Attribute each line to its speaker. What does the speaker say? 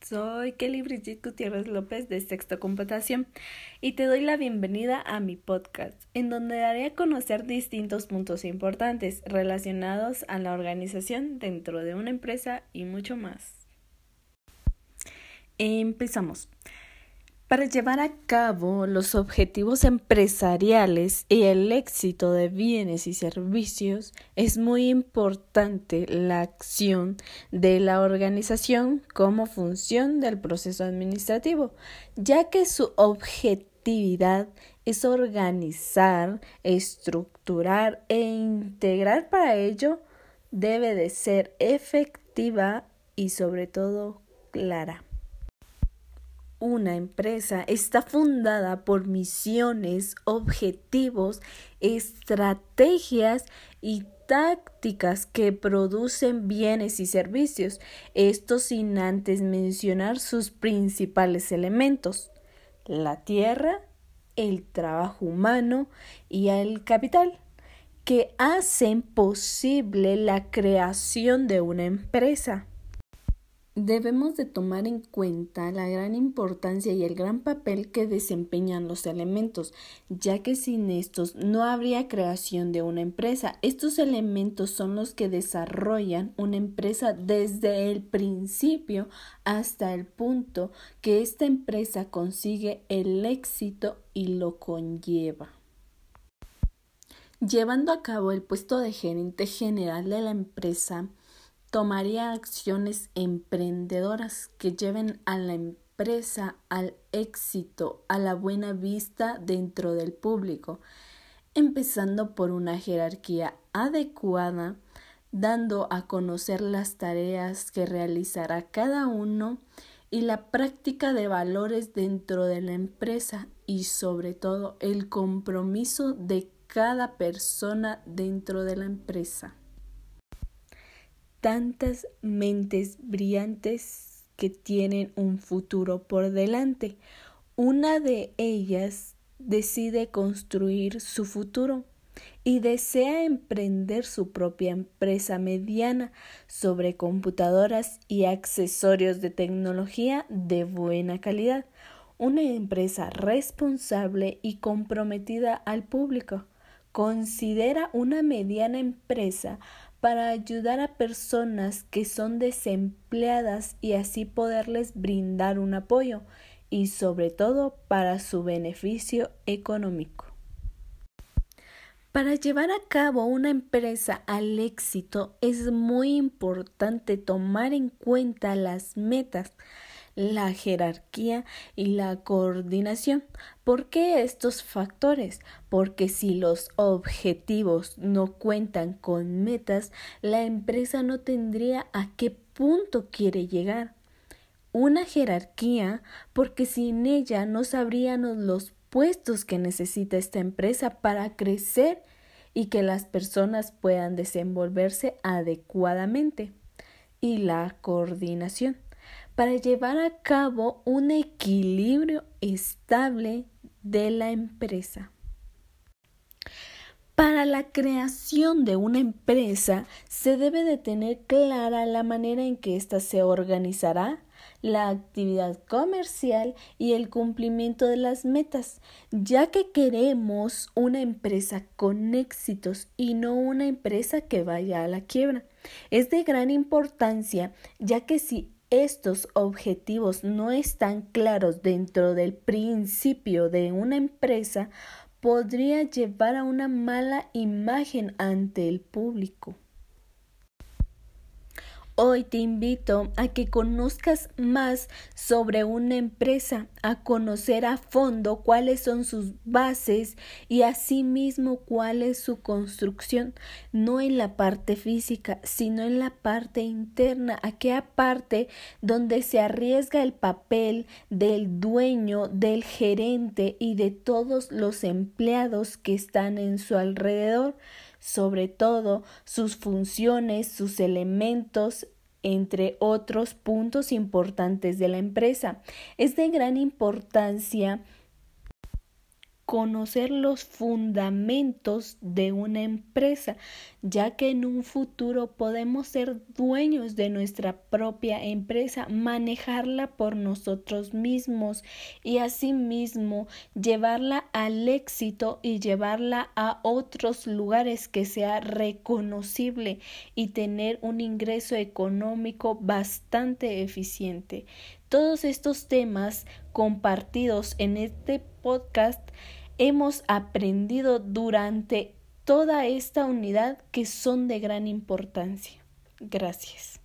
Speaker 1: Soy Kelly Brigitte Gutiérrez López de Sexto Computación y te doy la bienvenida a mi podcast, en donde daré a conocer distintos puntos importantes relacionados a la organización dentro de una empresa y mucho más. Empezamos. Para llevar a cabo los objetivos empresariales y el éxito de bienes y servicios es muy importante la acción de la organización como función del proceso administrativo, ya que su objetividad es organizar, estructurar e integrar. Para ello debe de ser efectiva y sobre todo clara una empresa está fundada por misiones, objetivos, estrategias y tácticas que producen bienes y servicios, esto sin antes mencionar sus principales elementos, la tierra, el trabajo humano y el capital, que hacen posible la creación de una empresa. Debemos de tomar en cuenta la gran importancia y el gran papel que desempeñan los elementos, ya que sin estos no habría creación de una empresa. Estos elementos son los que desarrollan una empresa desde el principio hasta el punto que esta empresa consigue el éxito y lo conlleva. Llevando a cabo el puesto de gerente general de la empresa, tomaría acciones emprendedoras que lleven a la empresa al éxito, a la buena vista dentro del público, empezando por una jerarquía adecuada, dando a conocer las tareas que realizará cada uno y la práctica de valores dentro de la empresa y sobre todo el compromiso de cada persona dentro de la empresa tantas mentes brillantes que tienen un futuro por delante. Una de ellas decide construir su futuro y desea emprender su propia empresa mediana sobre computadoras y accesorios de tecnología de buena calidad, una empresa responsable y comprometida al público. Considera una mediana empresa para ayudar a personas que son desempleadas y así poderles brindar un apoyo y sobre todo para su beneficio económico. Para llevar a cabo una empresa al éxito es muy importante tomar en cuenta las metas, la jerarquía y la coordinación. ¿Por qué estos factores? Porque si los objetivos no cuentan con metas, la empresa no tendría a qué punto quiere llegar. Una jerarquía, porque sin ella no sabríamos los puestos que necesita esta empresa para crecer y que las personas puedan desenvolverse adecuadamente. Y la coordinación para llevar a cabo un equilibrio estable de la empresa. Para la creación de una empresa se debe de tener clara la manera en que ésta se organizará, la actividad comercial y el cumplimiento de las metas, ya que queremos una empresa con éxitos y no una empresa que vaya a la quiebra. Es de gran importancia, ya que si estos objetivos no están claros dentro del principio de una empresa, podría llevar a una mala imagen ante el público. Hoy te invito a que conozcas más sobre una empresa, a conocer a fondo cuáles son sus bases y asimismo cuál es su construcción, no en la parte física, sino en la parte interna, aquella parte donde se arriesga el papel del dueño, del gerente y de todos los empleados que están en su alrededor sobre todo sus funciones, sus elementos, entre otros puntos importantes de la empresa. Es de gran importancia conocer los fundamentos de una empresa, ya que en un futuro podemos ser dueños de nuestra propia empresa, manejarla por nosotros mismos y asimismo llevarla al éxito y llevarla a otros lugares que sea reconocible y tener un ingreso económico bastante eficiente. Todos estos temas compartidos en este podcast hemos aprendido durante toda esta unidad que son de gran importancia. Gracias.